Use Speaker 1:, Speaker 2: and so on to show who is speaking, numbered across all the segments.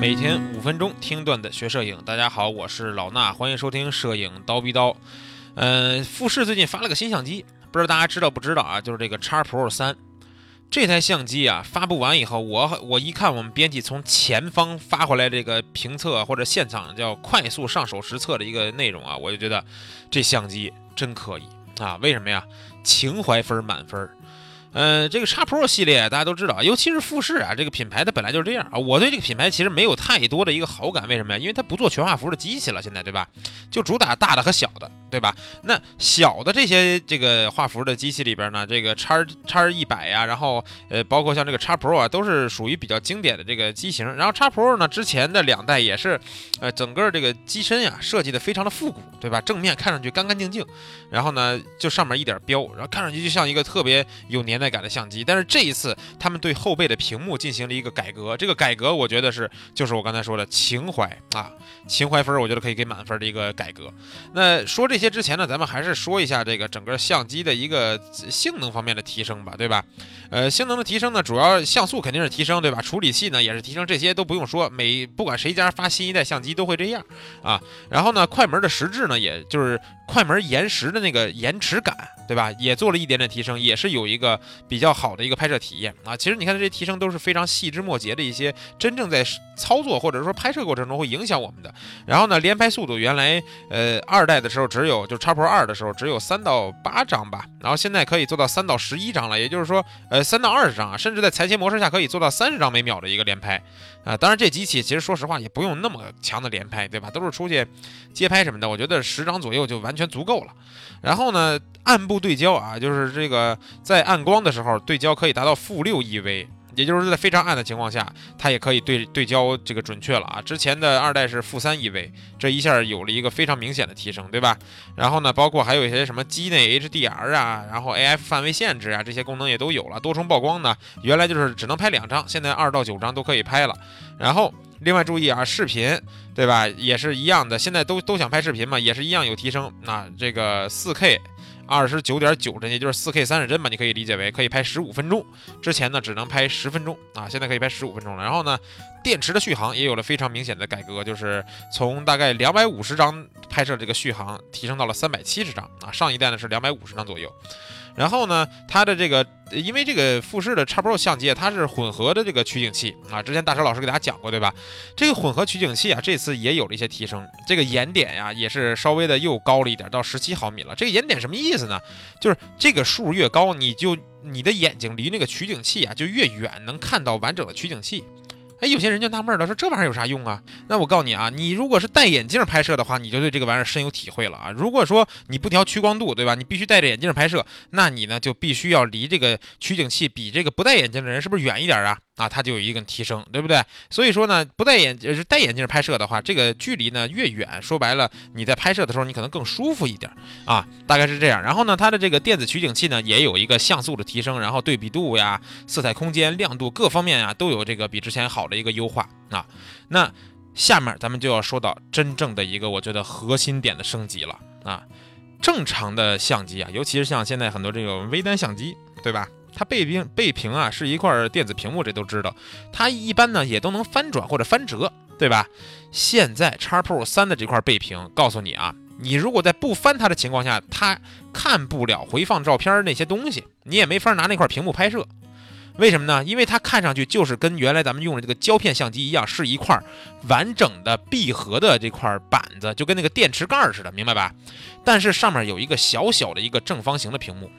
Speaker 1: 每天五分钟听段子学摄影，大家好，我是老衲，欢迎收听摄影刀逼刀。嗯，富士最近发了个新相机，不知道大家知道不知道啊？就是这个 X Pro 三这台相机啊，发布完以后，我我一看我们编辑从前方发回来这个评测或者现场叫快速上手实测的一个内容啊，我就觉得这相机真可以啊！为什么呀？情怀分满分。嗯，这个 X Pro 系列大家都知道，尤其是富士啊，这个品牌它本来就是这样啊。我对这个品牌其实没有太多的一个好感，为什么呀？因为它不做全画幅的机器了，现在对吧？就主打大的和小的，对吧？那小的这些这个画幅的机器里边呢，这个叉叉一百呀，然后呃，包括像这个 X Pro 啊，都是属于比较经典的这个机型。然后 X Pro 呢，之前的两代也是，呃，整个这个机身呀设计的非常的复古，对吧？正面看上去干干净净，然后呢，就上面一点标，然后看上去就像一个特别有年。代感的相机，但是这一次他们对后背的屏幕进行了一个改革，这个改革我觉得是就是我刚才说的情怀啊，情怀分我觉得可以给满分的一个改革。那说这些之前呢，咱们还是说一下这个整个相机的一个性能方面的提升吧，对吧？呃，性能的提升呢，主要像素肯定是提升，对吧？处理器呢也是提升，这些都不用说，每不管谁家发新一代相机都会这样啊。然后呢，快门的实质呢，也就是快门延时的那个延迟感。对吧？也做了一点点提升，也是有一个比较好的一个拍摄体验啊。其实你看这些提升都是非常细枝末节的一些，真正在操作或者说拍摄过程中会影响我们的。然后呢，连拍速度原来呃二代的时候只有就 X Pro 二的时候只有三到八张吧，然后现在可以做到三到十一张了，也就是说呃三到二十张啊，甚至在裁切模式下可以做到三十张每秒的一个连拍啊。当然这机器其实说实话也不用那么强的连拍，对吧？都是出去街拍什么的，我觉得十张左右就完全足够了。然后呢，暗部对焦啊，就是这个在暗光的时候对焦可以达到负六 EV，也就是在非常暗的情况下，它也可以对对焦这个准确了啊。之前的二代是负三 EV，这一下有了一个非常明显的提升，对吧？然后呢，包括还有一些什么机内 HDR 啊，然后 AF 范围限制啊，这些功能也都有了。多重曝光呢，原来就是只能拍两张，现在二到九张都可以拍了。然后。另外注意啊，视频对吧，也是一样的，现在都都想拍视频嘛，也是一样有提升。那这个四 K 二十九点九帧，也就是四 K 三十帧吧，你可以理解为可以拍十五分钟。之前呢只能拍十分钟啊，现在可以拍十五分钟了。然后呢，电池的续航也有了非常明显的改革，就是从大概两百五十张拍摄这个续航提升到了三百七十张啊，上一代呢是两百五十张左右。然后呢，它的这个，因为这个富士的 X Pro 相机它是混合的这个取景器啊，之前大车老师给大家讲过，对吧？这个混合取景器啊，这次也有了一些提升，这个眼点呀也是稍微的又高了一点，到十七毫米了。这个眼点什么意思呢？就是这个数越高，你就你的眼睛离那个取景器啊就越远，能看到完整的取景器。哎，有些人就纳闷了，说这玩意儿有啥用啊？那我告诉你啊，你如果是戴眼镜拍摄的话，你就对这个玩意儿深有体会了啊。如果说你不调屈光度，对吧？你必须戴着眼镜拍摄，那你呢就必须要离这个取景器比这个不戴眼镜的人是不是远一点啊？啊，它就有一个提升，对不对？所以说呢，不戴眼是戴眼镜拍摄的话，这个距离呢越远，说白了，你在拍摄的时候你可能更舒服一点啊，大概是这样。然后呢，它的这个电子取景器呢也有一个像素的提升，然后对比度呀、色彩空间、亮度各方面呀都有这个比之前好的一个优化啊。那下面咱们就要说到真正的一个我觉得核心点的升级了啊。正常的相机啊，尤其是像现在很多这种微单相机，对吧？它背屏背屏啊是一块电子屏幕，这都知道。它一般呢也都能翻转或者翻折，对吧？现在 X Pro 三的这块背屏，告诉你啊，你如果在不翻它的情况下，它看不了回放照片那些东西，你也没法拿那块屏幕拍摄。为什么呢？因为它看上去就是跟原来咱们用的这个胶片相机一样，是一块完整的闭合的这块板子，就跟那个电池盖似的，明白吧？但是上面有一个小小的一个正方形的屏幕。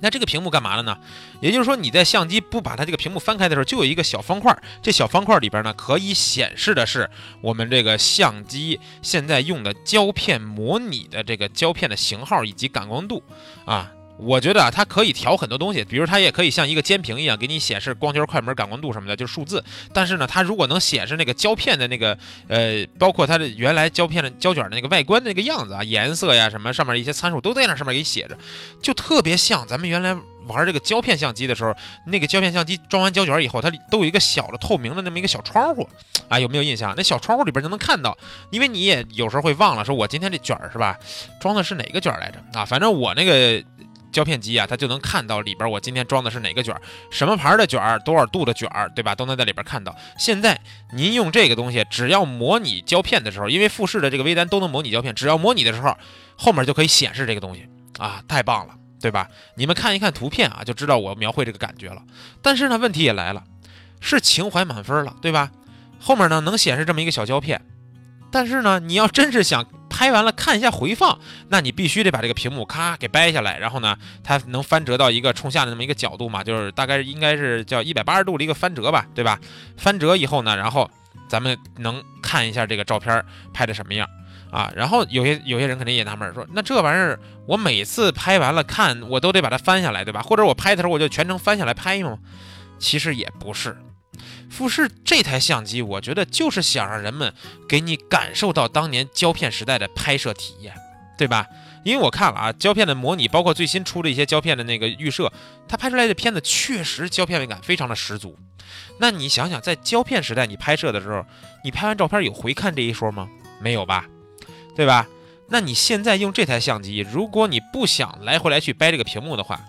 Speaker 1: 那这个屏幕干嘛了呢？也就是说，你在相机不把它这个屏幕翻开的时候，就有一个小方块。这小方块里边呢，可以显示的是我们这个相机现在用的胶片模拟的这个胶片的型号以及感光度啊。我觉得啊，它可以调很多东西，比如它也可以像一个监屏一样给你显示光圈、快门、感光度什么的，就是数字。但是呢，它如果能显示那个胶片的那个呃，包括它的原来胶片的胶卷的那个外观的那个样子啊，颜色呀什么上面一些参数都在那上面给写着，就特别像咱们原来玩这个胶片相机的时候，那个胶片相机装完胶卷以后，它都有一个小的透明的那么一个小窗户啊，有没有印象？那小窗户里边就能看到，因为你也有时候会忘了，说我今天这卷是吧，装的是哪个卷来着啊？反正我那个。胶片机啊，它就能看到里边我今天装的是哪个卷儿，什么牌的卷儿，多少度的卷儿，对吧？都能在里边看到。现在您用这个东西，只要模拟胶片的时候，因为富士的这个微单都能模拟胶片，只要模拟的时候，后面就可以显示这个东西啊，太棒了，对吧？你们看一看图片啊，就知道我描绘这个感觉了。但是呢，问题也来了，是情怀满分了，对吧？后面呢能显示这么一个小胶片，但是呢，你要真是想。拍完了看一下回放，那你必须得把这个屏幕咔给掰下来，然后呢，它能翻折到一个冲下的那么一个角度嘛，就是大概应该是叫一百八十度的一个翻折吧，对吧？翻折以后呢，然后咱们能看一下这个照片拍的什么样啊？然后有些有些人肯定也纳闷说，那这玩意儿我每次拍完了看，我都得把它翻下来，对吧？或者我拍的时候我就全程翻下来拍吗？其实也不是。富士这台相机，我觉得就是想让人们给你感受到当年胶片时代的拍摄体验，对吧？因为我看了啊，胶片的模拟，包括最新出的一些胶片的那个预设，它拍出来的片子确实胶片感非常的十足。那你想想，在胶片时代你拍摄的时候，你拍完照片有回看这一说吗？没有吧，对吧？那你现在用这台相机，如果你不想来回来去掰这个屏幕的话，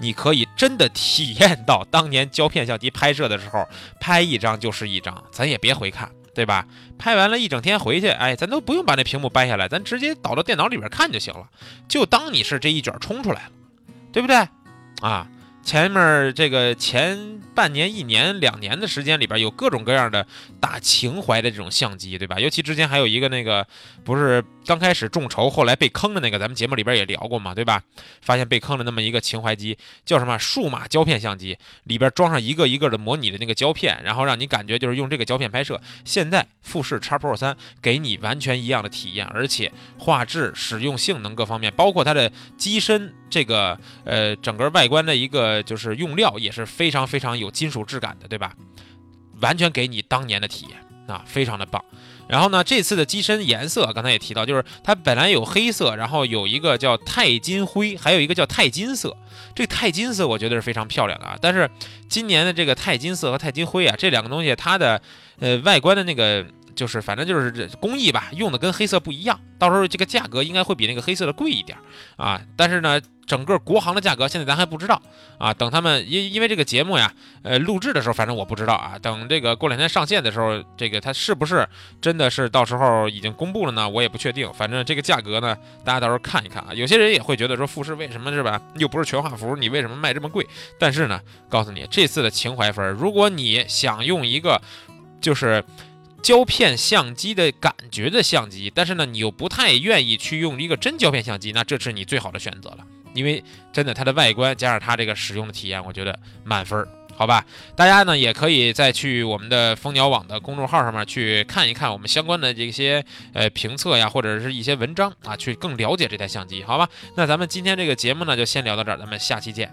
Speaker 1: 你可以真的体验到当年胶片相机拍摄的时候，拍一张就是一张，咱也别回看，对吧？拍完了一整天回去，哎，咱都不用把那屏幕掰下来，咱直接导到电脑里边看就行了，就当你是这一卷冲出来了，对不对？啊。前面这个前半年、一年、两年的时间里边，有各种各样的打情怀的这种相机，对吧？尤其之前还有一个那个，不是刚开始众筹，后来被坑的那个，咱们节目里边也聊过嘛，对吧？发现被坑了那么一个情怀机，叫什么数码胶片相机，里边装上一个一个的模拟的那个胶片，然后让你感觉就是用这个胶片拍摄。现在富士 X Pro 三给你完全一样的体验，而且画质、使用性能各方面，包括它的机身这个呃整个外观的一个。就是用料也是非常非常有有金属质感的，对吧？完全给你当年的体验啊，非常的棒。然后呢，这次的机身颜色刚才也提到，就是它本来有黑色，然后有一个叫钛金灰，还有一个叫钛金色。这钛金色我觉得是非常漂亮的啊。但是今年的这个钛金色和钛金灰啊，这两个东西它的呃外观的那个就是反正就是这工艺吧，用的跟黑色不一样，到时候这个价格应该会比那个黑色的贵一点啊。但是呢。整个国行的价格现在咱还不知道啊，等他们因因为这个节目呀，呃，录制的时候反正我不知道啊，等这个过两天上线的时候，这个它是不是真的是到时候已经公布了呢？我也不确定。反正这个价格呢，大家到时候看一看啊。有些人也会觉得说富士为什么是吧，又不是全画幅，你为什么卖这么贵？但是呢，告诉你这次的情怀分，如果你想用一个就是胶片相机的感觉的相机，但是呢你又不太愿意去用一个真胶片相机，那这是你最好的选择了。因为真的，它的外观加上它这个使用的体验，我觉得满分儿，好吧？大家呢也可以再去我们的蜂鸟网的公众号上面去看一看我们相关的这些呃评测呀，或者是一些文章啊，去更了解这台相机，好吧？那咱们今天这个节目呢就先聊到这儿，咱们下期见。